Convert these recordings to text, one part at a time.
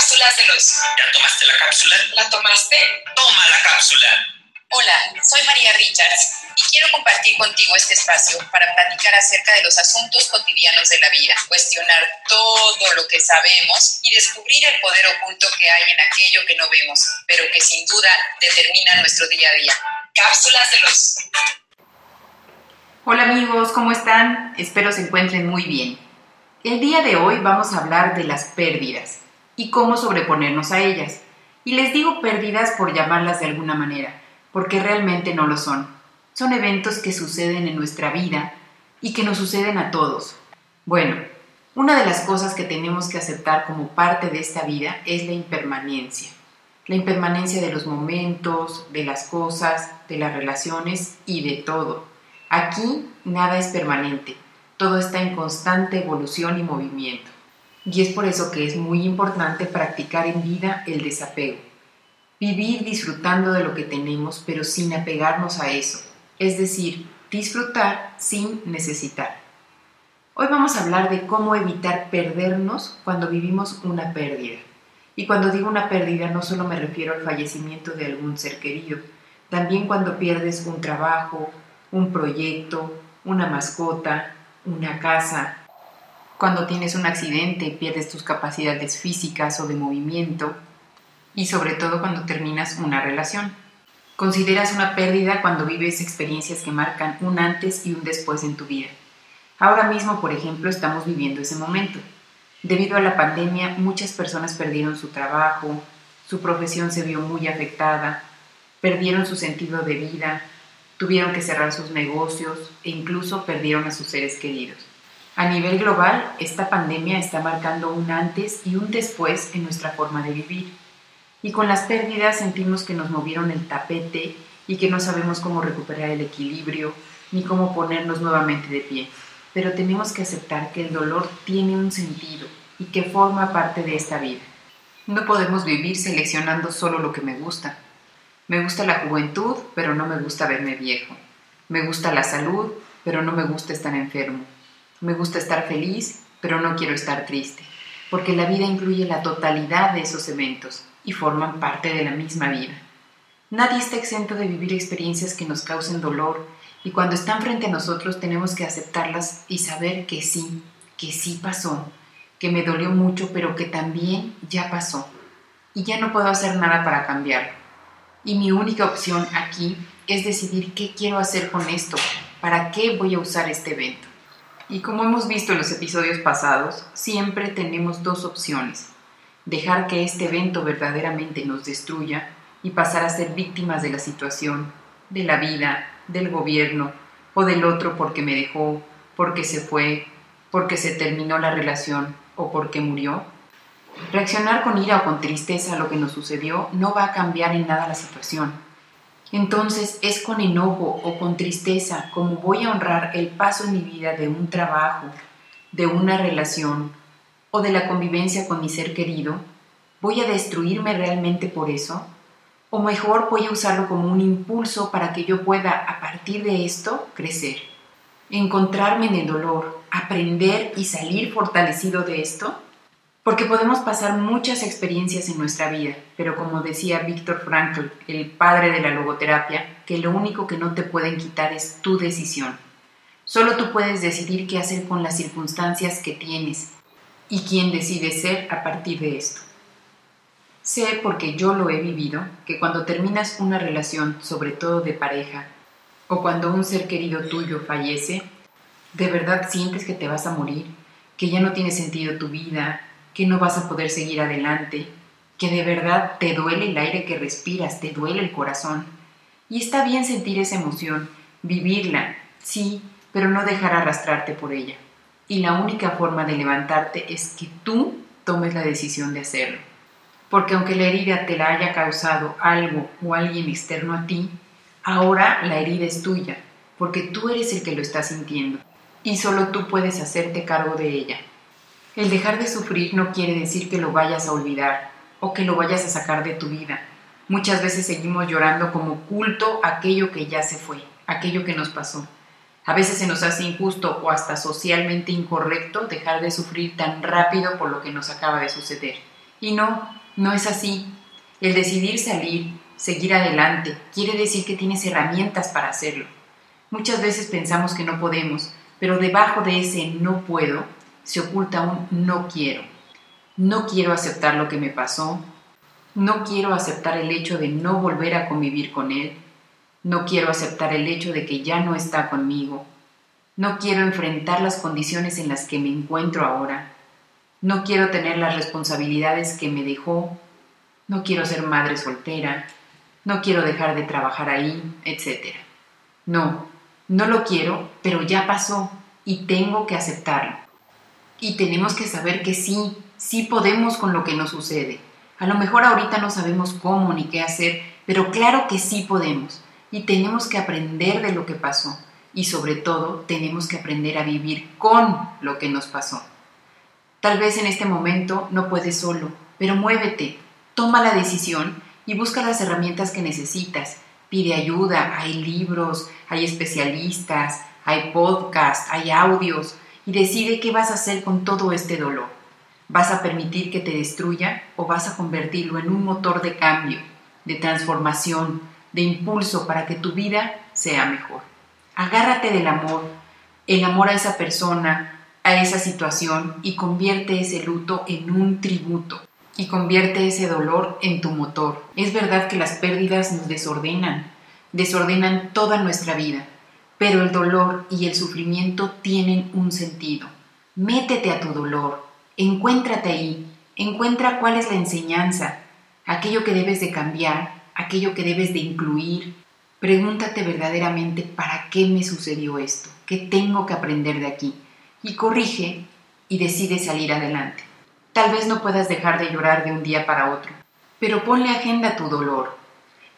Cápsulas de los. ¿Ya tomaste la cápsula? ¿La tomaste? Toma la cápsula. Hola, soy María Richards y quiero compartir contigo este espacio para platicar acerca de los asuntos cotidianos de la vida, cuestionar todo lo que sabemos y descubrir el poder oculto que hay en aquello que no vemos, pero que sin duda determina nuestro día a día. Cápsulas de los. Hola amigos, ¿cómo están? Espero se encuentren muy bien. El día de hoy vamos a hablar de las pérdidas y cómo sobreponernos a ellas. Y les digo pérdidas por llamarlas de alguna manera, porque realmente no lo son. Son eventos que suceden en nuestra vida y que nos suceden a todos. Bueno, una de las cosas que tenemos que aceptar como parte de esta vida es la impermanencia. La impermanencia de los momentos, de las cosas, de las relaciones y de todo. Aquí nada es permanente, todo está en constante evolución y movimiento. Y es por eso que es muy importante practicar en vida el desapego. Vivir disfrutando de lo que tenemos, pero sin apegarnos a eso. Es decir, disfrutar sin necesitar. Hoy vamos a hablar de cómo evitar perdernos cuando vivimos una pérdida. Y cuando digo una pérdida no solo me refiero al fallecimiento de algún ser querido, también cuando pierdes un trabajo, un proyecto, una mascota, una casa, cuando tienes un accidente, pierdes tus capacidades físicas o de movimiento y sobre todo cuando terminas una relación. Consideras una pérdida cuando vives experiencias que marcan un antes y un después en tu vida. Ahora mismo, por ejemplo, estamos viviendo ese momento. Debido a la pandemia, muchas personas perdieron su trabajo, su profesión se vio muy afectada, perdieron su sentido de vida, tuvieron que cerrar sus negocios e incluso perdieron a sus seres queridos. A nivel global, esta pandemia está marcando un antes y un después en nuestra forma de vivir. Y con las pérdidas sentimos que nos movieron el tapete y que no sabemos cómo recuperar el equilibrio ni cómo ponernos nuevamente de pie. Pero tenemos que aceptar que el dolor tiene un sentido y que forma parte de esta vida. No podemos vivir seleccionando solo lo que me gusta. Me gusta la juventud, pero no me gusta verme viejo. Me gusta la salud, pero no me gusta estar enfermo. Me gusta estar feliz, pero no quiero estar triste, porque la vida incluye la totalidad de esos eventos y forman parte de la misma vida. Nadie está exento de vivir experiencias que nos causen dolor y cuando están frente a nosotros tenemos que aceptarlas y saber que sí, que sí pasó, que me dolió mucho, pero que también ya pasó y ya no puedo hacer nada para cambiarlo. Y mi única opción aquí es decidir qué quiero hacer con esto, para qué voy a usar este evento. Y como hemos visto en los episodios pasados, siempre tenemos dos opciones. Dejar que este evento verdaderamente nos destruya y pasar a ser víctimas de la situación, de la vida, del gobierno o del otro porque me dejó, porque se fue, porque se terminó la relación o porque murió. Reaccionar con ira o con tristeza a lo que nos sucedió no va a cambiar en nada la situación entonces es con enojo o con tristeza como voy a honrar el paso en mi vida de un trabajo, de una relación o de la convivencia con mi ser querido. ¿Voy a destruirme realmente por eso? ¿O mejor voy a usarlo como un impulso para que yo pueda, a partir de esto, crecer? Encontrarme en el dolor, aprender y salir fortalecido de esto porque podemos pasar muchas experiencias en nuestra vida, pero como decía Víctor Frankl, el padre de la logoterapia, que lo único que no te pueden quitar es tu decisión. Solo tú puedes decidir qué hacer con las circunstancias que tienes y quién decide ser a partir de esto. Sé, porque yo lo he vivido, que cuando terminas una relación, sobre todo de pareja, o cuando un ser querido tuyo fallece, de verdad sientes que te vas a morir, que ya no tiene sentido tu vida, que no vas a poder seguir adelante, que de verdad te duele el aire que respiras, te duele el corazón. Y está bien sentir esa emoción, vivirla, sí, pero no dejar arrastrarte por ella. Y la única forma de levantarte es que tú tomes la decisión de hacerlo. Porque aunque la herida te la haya causado algo o alguien externo a ti, ahora la herida es tuya, porque tú eres el que lo está sintiendo. Y solo tú puedes hacerte cargo de ella. El dejar de sufrir no quiere decir que lo vayas a olvidar o que lo vayas a sacar de tu vida. Muchas veces seguimos llorando como culto aquello que ya se fue, aquello que nos pasó. A veces se nos hace injusto o hasta socialmente incorrecto dejar de sufrir tan rápido por lo que nos acaba de suceder. Y no, no es así. El decidir salir, seguir adelante, quiere decir que tienes herramientas para hacerlo. Muchas veces pensamos que no podemos, pero debajo de ese no puedo se oculta un no quiero. No quiero aceptar lo que me pasó, no quiero aceptar el hecho de no volver a convivir con él, no quiero aceptar el hecho de que ya no está conmigo, no quiero enfrentar las condiciones en las que me encuentro ahora, no quiero tener las responsabilidades que me dejó, no quiero ser madre soltera, no quiero dejar de trabajar ahí, etc. No, no lo quiero, pero ya pasó y tengo que aceptarlo. Y tenemos que saber que sí, sí podemos con lo que nos sucede. A lo mejor ahorita no sabemos cómo ni qué hacer, pero claro que sí podemos. Y tenemos que aprender de lo que pasó. Y sobre todo, tenemos que aprender a vivir con lo que nos pasó. Tal vez en este momento no puedes solo, pero muévete, toma la decisión y busca las herramientas que necesitas. Pide ayuda, hay libros, hay especialistas, hay podcasts, hay audios y decide qué vas a hacer con todo este dolor. ¿Vas a permitir que te destruya o vas a convertirlo en un motor de cambio, de transformación, de impulso para que tu vida sea mejor? Agárrate del amor, el amor a esa persona, a esa situación y convierte ese luto en un tributo y convierte ese dolor en tu motor. Es verdad que las pérdidas nos desordenan, desordenan toda nuestra vida, pero el dolor y el sufrimiento tienen un sentido. Métete a tu dolor, encuéntrate ahí, encuentra cuál es la enseñanza, aquello que debes de cambiar, aquello que debes de incluir. Pregúntate verdaderamente para qué me sucedió esto, qué tengo que aprender de aquí, y corrige y decide salir adelante. Tal vez no puedas dejar de llorar de un día para otro, pero ponle agenda a tu dolor.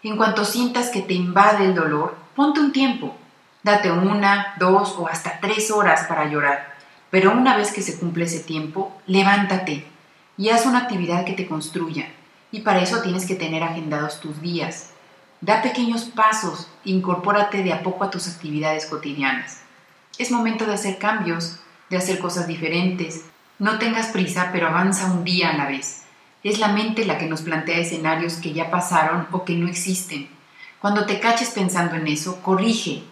En cuanto sientas que te invade el dolor, ponte un tiempo. Date una, dos o hasta tres horas para llorar. Pero una vez que se cumple ese tiempo, levántate y haz una actividad que te construya. Y para eso tienes que tener agendados tus días. Da pequeños pasos, incorpórate de a poco a tus actividades cotidianas. Es momento de hacer cambios, de hacer cosas diferentes, no tengas prisa, pero avanza un día a la vez. Es la mente la que nos plantea escenarios que ya pasaron o que no existen. Cuando te caches pensando en eso, corrige.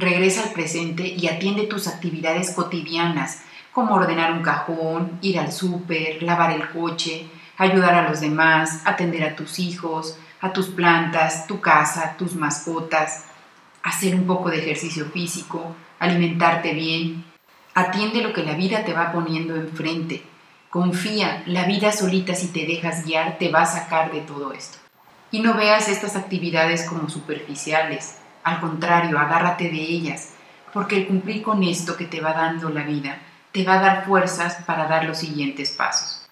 Regresa al presente y atiende tus actividades cotidianas, como ordenar un cajón, ir al súper, lavar el coche, ayudar a los demás, atender a tus hijos, a tus plantas, tu casa, tus mascotas, hacer un poco de ejercicio físico, alimentarte bien, Atiende lo que la vida te va poniendo enfrente. Confía, la vida solita si te dejas guiar te va a sacar de todo esto. Y no veas estas actividades como superficiales. Al contrario, agárrate de ellas, porque el cumplir con esto que te va dando la vida te va a dar fuerzas para dar los siguientes pasos.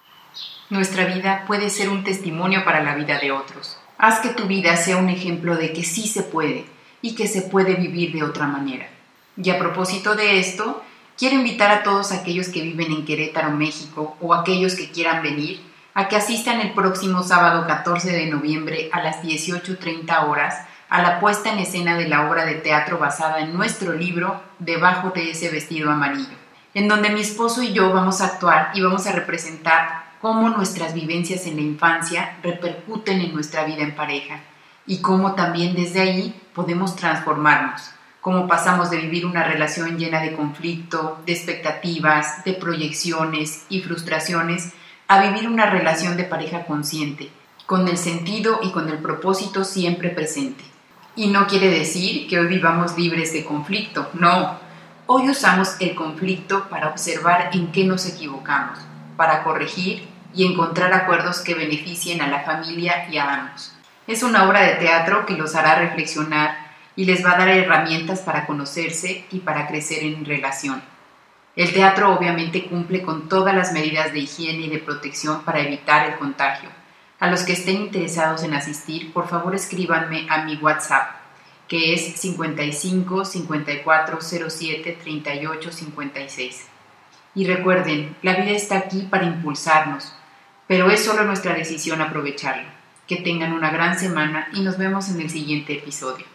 Nuestra vida puede ser un testimonio para la vida de otros. Haz que tu vida sea un ejemplo de que sí se puede y que se puede vivir de otra manera. Y a propósito de esto, Quiero invitar a todos aquellos que viven en Querétaro, México, o aquellos que quieran venir, a que asistan el próximo sábado 14 de noviembre a las 18.30 horas a la puesta en escena de la obra de teatro basada en nuestro libro Debajo de ese vestido amarillo, en donde mi esposo y yo vamos a actuar y vamos a representar cómo nuestras vivencias en la infancia repercuten en nuestra vida en pareja y cómo también desde ahí podemos transformarnos cómo pasamos de vivir una relación llena de conflicto, de expectativas, de proyecciones y frustraciones, a vivir una relación de pareja consciente, con el sentido y con el propósito siempre presente. Y no quiere decir que hoy vivamos libres de conflicto, no. Hoy usamos el conflicto para observar en qué nos equivocamos, para corregir y encontrar acuerdos que beneficien a la familia y a ambos. Es una obra de teatro que los hará reflexionar y les va a dar herramientas para conocerse y para crecer en relación. El teatro obviamente cumple con todas las medidas de higiene y de protección para evitar el contagio. A los que estén interesados en asistir, por favor escríbanme a mi WhatsApp, que es 55 54 07 38 56. Y recuerden, la vida está aquí para impulsarnos, pero es solo nuestra decisión aprovecharlo. Que tengan una gran semana y nos vemos en el siguiente episodio.